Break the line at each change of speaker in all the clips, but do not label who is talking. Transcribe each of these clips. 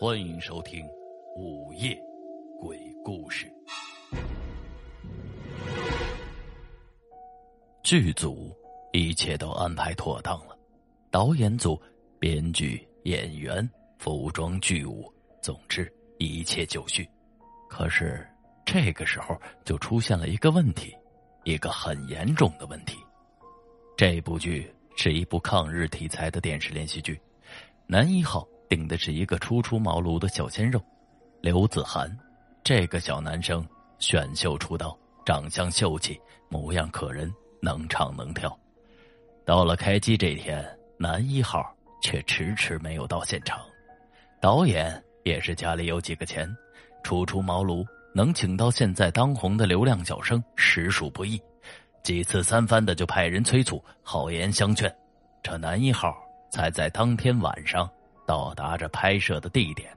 欢迎收听《午夜鬼故事》。剧组一切都安排妥当了，导演组、编剧、演员、服装、剧务，总之一切就绪。可是这个时候就出现了一个问题，一个很严重的问题。这部剧是一部抗日题材的电视连续剧，《男一号》顶的是一个初出茅庐的小鲜肉刘子涵。这个小男生选秀出道，长相秀气，模样可人，能唱能跳。到了开机这天，男一号却迟迟没有到现场。导演也是家里有几个钱，初出茅庐，能请到现在当红的流量小生，实属不易。几次三番的就派人催促，好言相劝，这男一号才在当天晚上到达这拍摄的地点。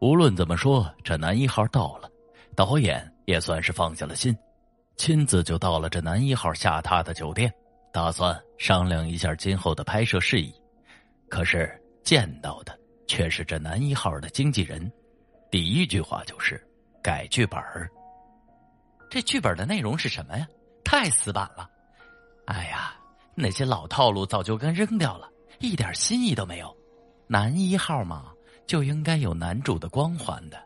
无论怎么说，这男一号到了，导演也算是放下了心，亲自就到了这男一号下榻的酒店，打算商量一下今后的拍摄事宜。可是见到的却是这男一号的经纪人，第一句话就是改剧本儿。
这剧本的内容是什么呀？太死板了！哎呀，那些老套路早就该扔掉了，一点新意都没有。男一号嘛，就应该有男主的光环的，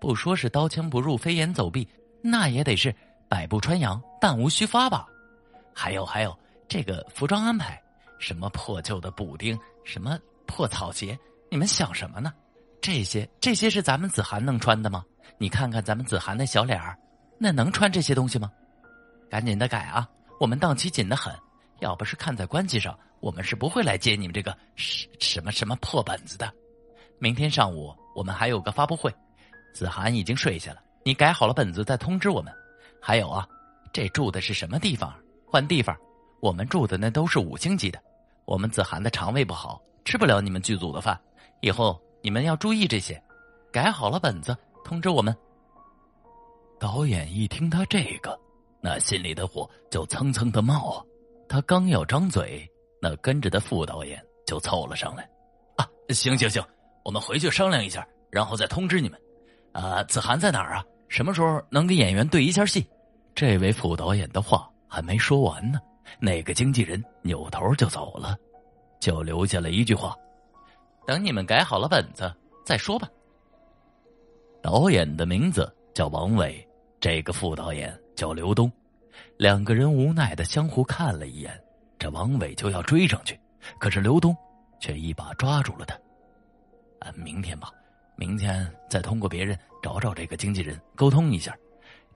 不说是刀枪不入、飞檐走壁，那也得是百步穿杨、弹无虚发吧。还有还有，这个服装安排，什么破旧的补丁，什么破草鞋，你们想什么呢？这些这些是咱们子涵能穿的吗？你看看咱们子涵那小脸儿。那能穿这些东西吗？赶紧的改啊！我们档期紧的很，要不是看在关系上，我们是不会来接你们这个什什么什么破本子的。明天上午我们还有个发布会，子涵已经睡下了。你改好了本子再通知我们。还有啊，这住的是什么地方？换地方，我们住的那都是五星级的。我们子涵的肠胃不好，吃不了你们剧组的饭。以后你们要注意这些。改好了本子，通知我们。
导演一听他这个，那心里的火就蹭蹭的冒啊！他刚要张嘴，那跟着的副导演就凑了上来：“
啊，行行行，我们回去商量一下，然后再通知你们。啊，子涵在哪儿啊？什么时候能跟演员对一下戏？”
这位副导演的话还没说完呢，那个经纪人扭头就走了，就留下了一句话：“
等你们改好了本子再说吧。”
导演的名字叫王伟。这个副导演叫刘东，两个人无奈的相互看了一眼，这王伟就要追上去，可是刘东却一把抓住了他。啊，明天吧，明天再通过别人找找这个经纪人沟通一下。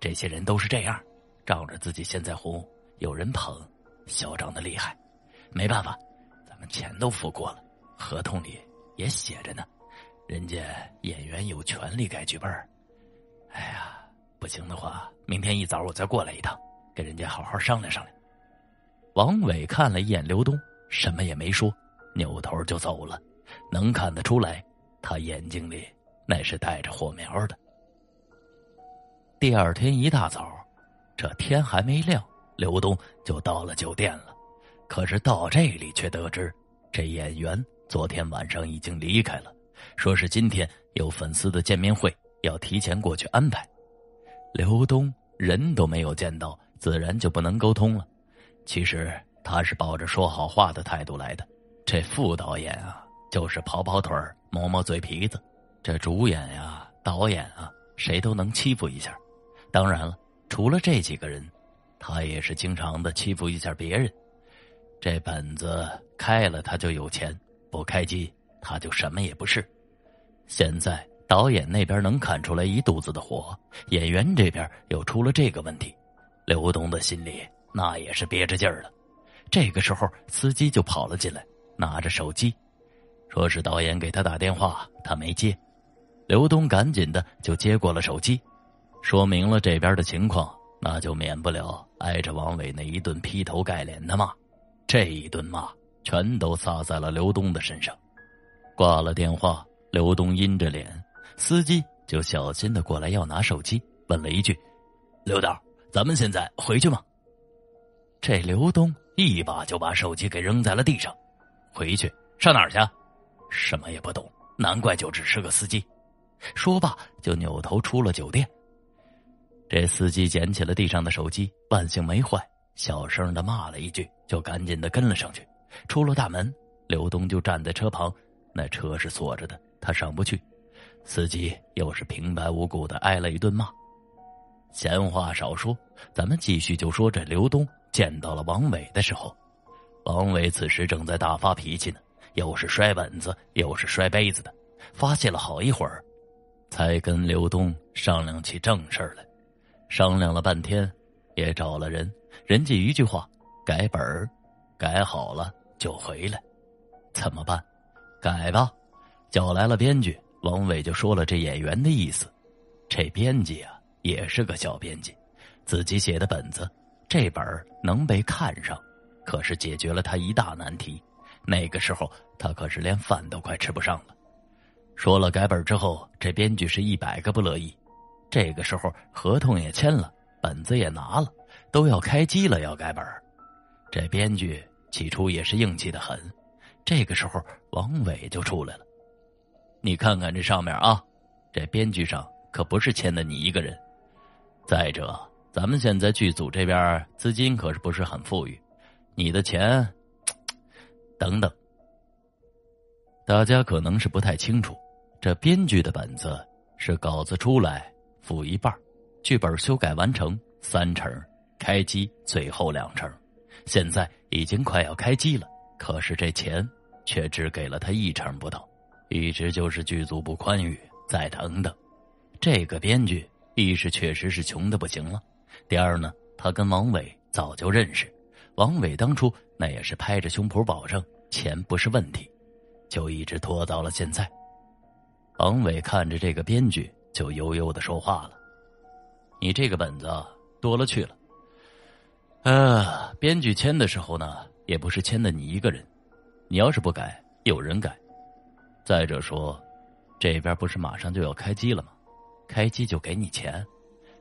这些人都是这样，仗着自己现在红，有人捧，嚣张的厉害。没办法，咱们钱都付过了，合同里也写着呢，人家演员有权利改剧本。哎呀。不行的话，明天一早我再过来一趟，跟人家好好商量商量。王伟看了一眼刘东，什么也没说，扭头就走了。能看得出来，他眼睛里那是带着火苗的。第二天一大早，这天还没亮，刘东就到了酒店了。可是到这里却得知，这演员昨天晚上已经离开了，说是今天有粉丝的见面会，要提前过去安排。刘东人都没有见到，自然就不能沟通了。其实他是抱着说好话的态度来的。这副导演啊，就是跑跑腿儿、磨磨嘴皮子；这主演呀、导演啊，谁都能欺负一下。当然了，除了这几个人，他也是经常的欺负一下别人。这本子开了，他就有钱；不开机，他就什么也不是。现在。导演那边能看出来一肚子的火，演员这边又出了这个问题，刘东的心里那也是憋着劲儿了。这个时候，司机就跑了进来，拿着手机，说是导演给他打电话，他没接。刘东赶紧的就接过了手机，说明了这边的情况，那就免不了挨着王伟那一顿劈头盖脸的骂。这一顿骂全都撒在了刘东的身上。挂了电话，刘东阴着脸。司机就小心的过来要拿手机，问了一句：“
刘导，咱们现在回去吗？”
这刘东一把就把手机给扔在了地上，
回去上哪儿去？
什么也不懂，
难怪就只是个司机。说罢，就扭头出了酒店。这司机捡起了地上的手机，万幸没坏，小声的骂了一句，就赶紧的跟了上去。出了大门，刘东就站在车旁，那车是锁着的，他上不去。司机又是平白无故的挨了一顿骂。闲话少说，咱们继续就说这刘东见到了王伟的时候，王伟此时正在大发脾气呢，又是摔本子，又是摔杯子的，发泄了好一会儿，才跟刘东商量起正事来。商量了半天，也找了人，人家一句话：改本儿，改好了就回来。怎么办？改吧，叫来了编剧。王伟就说了这演员的意思，这编辑啊也是个小编辑，自己写的本子，这本能被看上，可是解决了他一大难题。那个时候他可是连饭都快吃不上了。说了改本之后，这编剧是一百个不乐意。这个时候合同也签了，本子也拿了，都要开机了，要改本这编剧起初也是硬气的很。这个时候王伟就出来了。你看看这上面啊，这编剧上可不是签的你一个人。再者，咱们现在剧组这边资金可是不是很富裕，你的钱等等，大家可能是不太清楚，这编剧的本子是稿子出来付一半，剧本修改完成三成，开机最后两成。现在已经快要开机了，可是这钱却只给了他一成不到。一直就是剧组不宽裕，再等等。这个编剧一是确实是穷的不行了，第二呢，他跟王伟早就认识，王伟当初那也是拍着胸脯保证钱不是问题，就一直拖到了现在。王伟看着这个编剧，就悠悠的说话了：“你这个本子多了去了。呃，编剧签的时候呢，也不是签的你一个人，你要是不改，有人改。”再者说，这边不是马上就要开机了吗？开机就给你钱，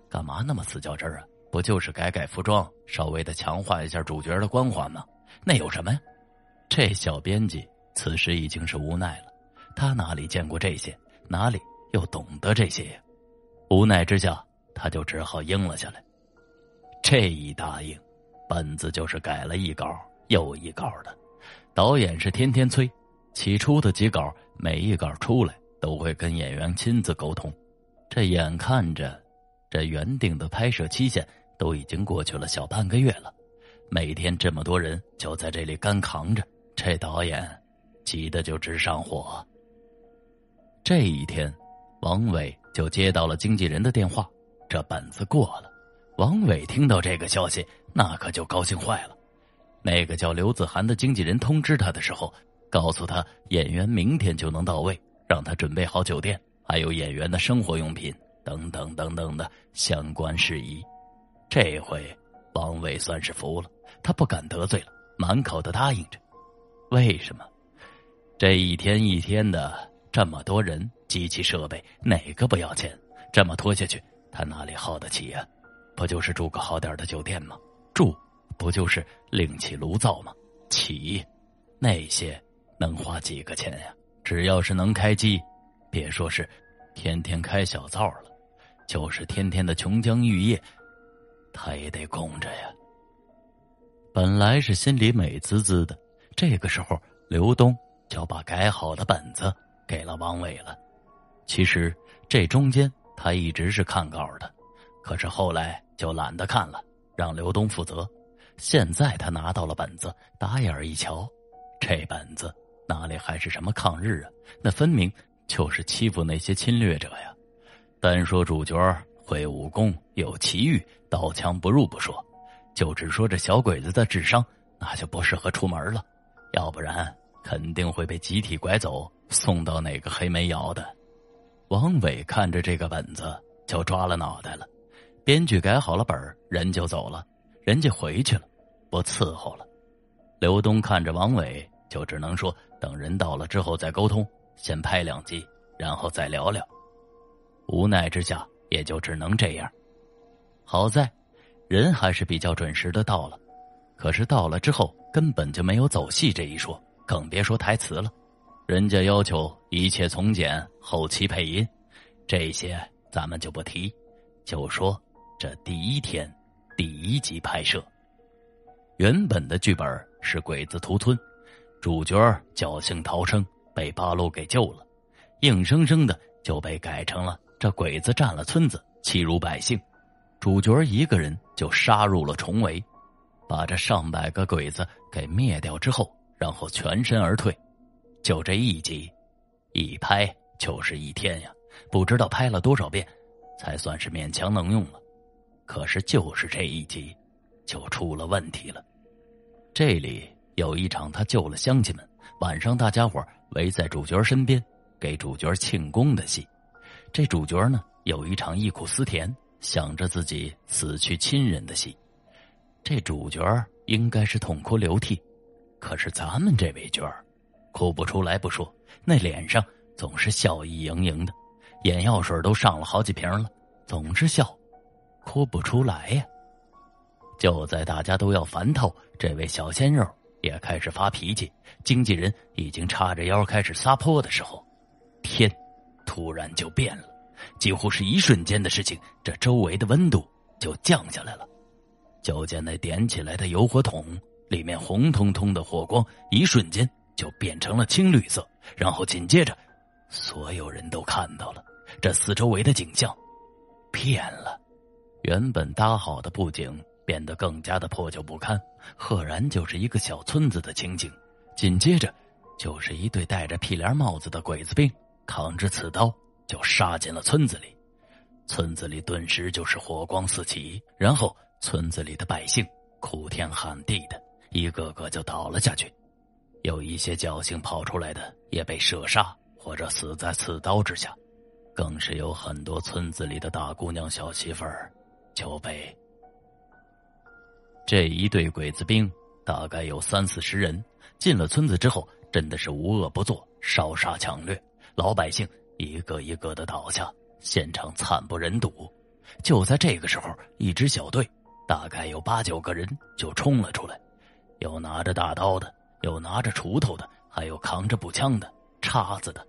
干嘛那么死较真儿啊？不就是改改服装，稍微的强化一下主角的光环吗？那有什么呀？这小编辑此时已经是无奈了，他哪里见过这些，哪里又懂得这些呀？无奈之下，他就只好应了下来。这一答应，本子就是改了一稿又一稿的，导演是天天催，起初的几稿。每一稿出来都会跟演员亲自沟通，这眼看着，这原定的拍摄期限都已经过去了小半个月了，每天这么多人就在这里干扛着，这导演急得就直上火。这一天，王伟就接到了经纪人的电话，这本子过了。王伟听到这个消息，那可就高兴坏了。那个叫刘子涵的经纪人通知他的时候。告诉他，演员明天就能到位，让他准备好酒店，还有演员的生活用品等等等等的相关事宜。这回王伟算是服了，他不敢得罪了，满口的答应着。为什么？这一天一天的这么多人，机器设备哪个不要钱？这么拖下去，他哪里耗得起呀？不就是住个好点的酒店吗？住不就是另起炉灶吗？起那些。能花几个钱呀？只要是能开机，别说是天天开小灶了，就是天天的琼浆玉液，他也得供着呀。本来是心里美滋滋的，这个时候刘东就把改好的本子给了王伟了。其实这中间他一直是看稿的，可是后来就懒得看了，让刘东负责。现在他拿到了本子，打眼一瞧，这本子。哪里还是什么抗日啊？那分明就是欺负那些侵略者呀！单说主角会武功、有奇遇、刀枪不入不说，就只说这小鬼子的智商，那就不适合出门了。要不然肯定会被集体拐走，送到哪个黑煤窑的。王伟看着这个本子就抓了脑袋了。编剧改好了本人就走了，人家回去了，不伺候了。刘东看着王伟，就只能说。等人到了之后再沟通，先拍两集，然后再聊聊。无奈之下，也就只能这样。好在，人还是比较准时的到了。可是到了之后，根本就没有走戏这一说，更别说台词了。
人家要求一切从简，后期配音，这些咱们就不提，就说这第一天第一集拍摄。原本的剧本是鬼子屠村，主角侥幸逃生，被八路给救了，硬生生的就被改成了这鬼子占了村子，欺辱百姓，主角一个人就杀入了重围，把这上百个鬼子给灭掉之后，然后全身而退。就这一集，一拍就是一天呀！不知道拍了多少遍，才算是勉强能用了。可是就是这一集，就出了问题了。这里有一场他救了乡亲们，晚上大家伙围在主角身边给主角庆功的戏。这主角呢，有一场忆苦思甜，想着自己死去亲人的戏。这主角应该是痛哭流涕，可是咱们这位角儿。哭不出来不说，那脸上总是笑意盈盈的，眼药水都上了好几瓶了，总是笑，哭不出来呀。就在大家都要烦透，这位小鲜肉也开始发脾气，经纪人已经叉着腰开始撒泼的时候，天突然就变了，几乎是一瞬间的事情，这周围的温度就降下来了。就见那点起来的油火桶里面红彤彤的火光，一瞬间。就变成了青绿色，然后紧接着，所有人都看到了这四周围的景象变了，原本搭好的布景变得更加的破旧不堪，赫然就是一个小村子的情景。紧接着，就是一对戴着屁帘帽子的鬼子兵扛着刺刀就杀进了村子里，村子里顿时就是火光四起，然后村子里的百姓哭天喊地的，一个个就倒了下去。有一些侥幸跑出来的，也被射杀或者死在刺刀之下，更是有很多村子里的大姑娘、小媳妇儿就被这一队鬼子兵大概有三四十人进了村子之后，真的是无恶不作，烧杀抢掠，老百姓一个一个的倒下，现场惨不忍睹。就在这个时候，一支小队大概有八九个人就冲了出来，有拿着大刀的。有拿着锄头的，还有扛着步枪的、叉子的，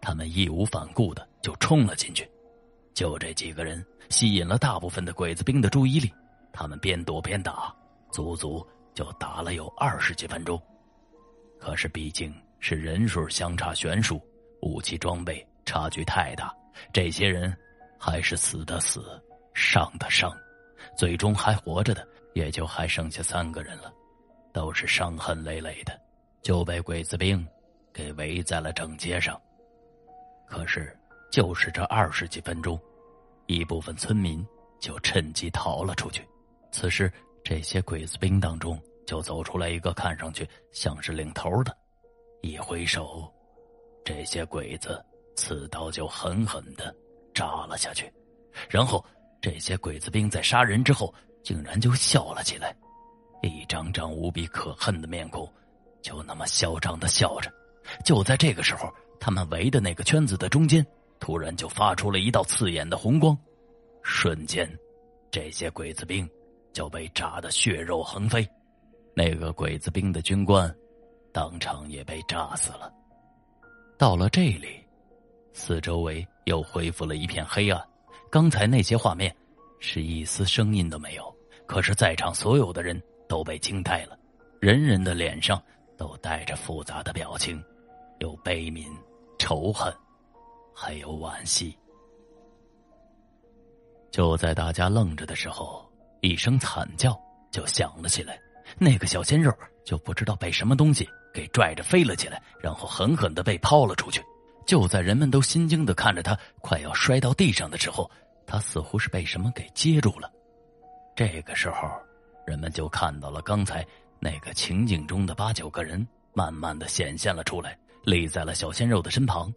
他们义无反顾的就冲了进去。就这几个人吸引了大部分的鬼子兵的注意力，他们边躲边打，足足就打了有二十几分钟。可是毕竟是人数相差悬殊，武器装备差距太大，这些人还是死的死，伤的伤，最终还活着的也就还剩下三个人了。都是伤痕累累的，就被鬼子兵给围在了正街上。可是，就是这二十几分钟，一部分村民就趁机逃了出去。此时，这些鬼子兵当中就走出来一个看上去像是领头的，一挥手，这些鬼子刺刀就狠狠的扎了下去。然后，这些鬼子兵在杀人之后，竟然就笑了起来。一张张无比可恨的面孔，就那么嚣张的笑着。就在这个时候，他们围的那个圈子的中间，突然就发出了一道刺眼的红光，瞬间，这些鬼子兵就被炸得血肉横飞。那个鬼子兵的军官，当场也被炸死了。到了这里，四周围又恢复了一片黑暗。刚才那些画面，是一丝声音都没有。可是，在场所有的人。都被惊呆了，人人的脸上都带着复杂的表情，有悲悯、仇恨，还有惋惜。就在大家愣着的时候，一声惨叫就响了起来，那个小鲜肉就不知道被什么东西给拽着飞了起来，然后狠狠的被抛了出去。就在人们都心惊的看着他快要摔到地上的时候，他似乎是被什么给接住了。这个时候。人们就看到了刚才那个情景中的八九个人，慢慢的显现了出来，立在了小鲜肉的身旁。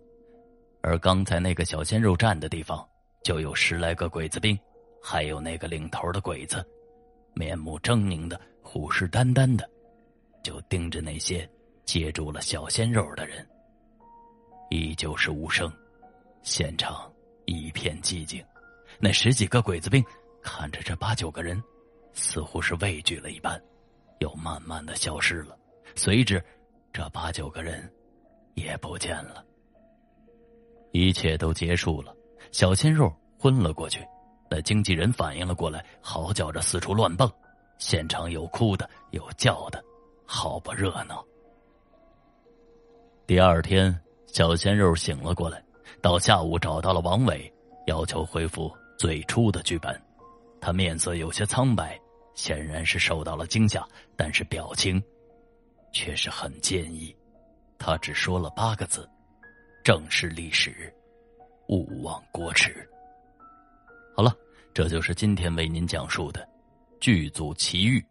而刚才那个小鲜肉站的地方，就有十来个鬼子兵，还有那个领头的鬼子，面目狰狞的、虎视眈眈的，就盯着那些接住了小鲜肉的人。依旧是无声，现场一片寂静。那十几个鬼子兵看着这八九个人。似乎是畏惧了一般，又慢慢的消失了。随之，这八九个人也不见了。一切都结束了，小鲜肉昏了过去。那经纪人反应了过来，嚎叫着四处乱蹦，现场有哭的，有叫的，好不热闹。第二天，小鲜肉醒了过来，到下午找到了王伟，要求恢复最初的剧本。他面色有些苍白，显然是受到了惊吓，但是表情却是很坚毅。他只说了八个字：“正视历史，勿忘国耻。”好了，这就是今天为您讲述的剧组奇遇。